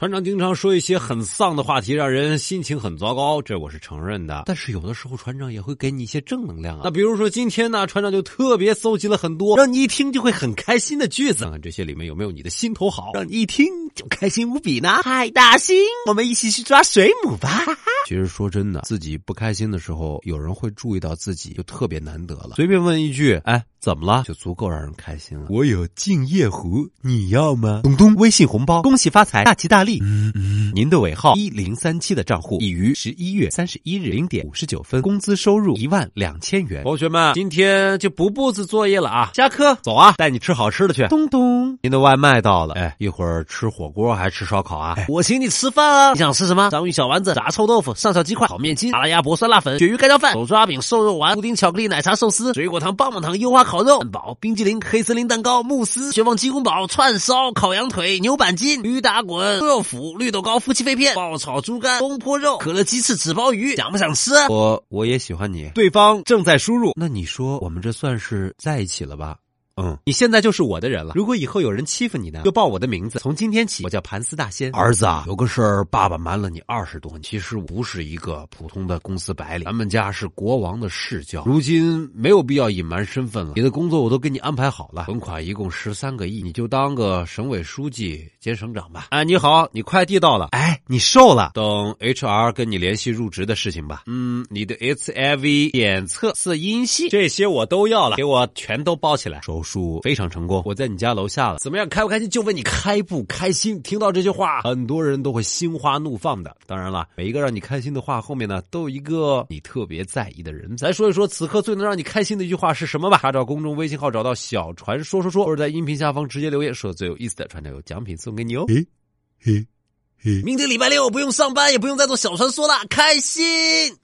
船长经常说一些很丧的话题，让人心情很糟糕，这我是承认的。但是有的时候船长也会给你一些正能量啊。那比如说今天呢，船长就特别搜集了很多让你一听就会很开心的句子，看看这些里面有没有你的心头好，让你一听就开心无比呢？嗨，大星，我们一起去抓水母吧。其实说真的，自己不开心的时候，有人会注意到自己，就特别难得了。随便问一句，哎，怎么了？就足够让人开心了。我有敬业壶，你要吗？东东，微信红包，恭喜发财，大吉大利。嗯嗯，您的尾号一零三七的账户已于十一月三十一日零点五十九分，工资收入一万两千元。同学们，今天就不布置作业了啊！下课走啊，带你吃好吃的去。东东，您的外卖到了。哎，一会儿吃火锅还是吃烧烤啊？我请你吃饭啊！你想吃什么？章鱼小丸子、炸臭豆腐、上小鸡块、烤面筋、麻辣鸭脖、酸辣粉、鳕鱼盖浇饭、手抓饼、瘦肉丸、布丁巧克力奶茶寿司、水果糖、棒棒糖、樱花烤肉、汉堡、冰激凌、黑森林蛋糕、慕斯、雪纺鸡公煲、串烧、烤羊腿、牛板筋、驴打滚、猪肉脯、绿豆糕、夫妻肺片、爆炒猪肝、东坡肉、可乐鸡翅、纸包鱼，想不想吃？我我也喜欢你。对方正在输入，那你说我们这算是在一起了吧？嗯，你现在就是我的人了。如果以后有人欺负你呢，就报我的名字。从今天起，我叫盘丝大仙。儿子啊，有个事儿，爸爸瞒了你二十多年。其实不是一个普通的公司白领，咱们家是国王的世交。如今没有必要隐瞒身份了。你的工作我都给你安排好了，存款一共十三个亿，你就当个省委书记兼省长吧。哎，你好，你快递到了。哎，你瘦了。等 HR 跟你联系入职的事情吧。嗯，你的 HIV 检测是阴性，这些我都要了，给我全都包起来。手术。非常成功，我在你家楼下了，怎么样？开不开心？就问你开不开心？听到这句话，很多人都会心花怒放的。当然了，每一个让你开心的话后面呢，都有一个你特别在意的人。来说一说此刻最能让你开心的一句话是什么吧？查找公众微信号，找到小船说说说，或者在音频下方直接留言，说最有意思的，船长有奖品送给你哦。嘿，嘿，嘿，明天礼拜六不用上班，也不用再做小传说了，开心。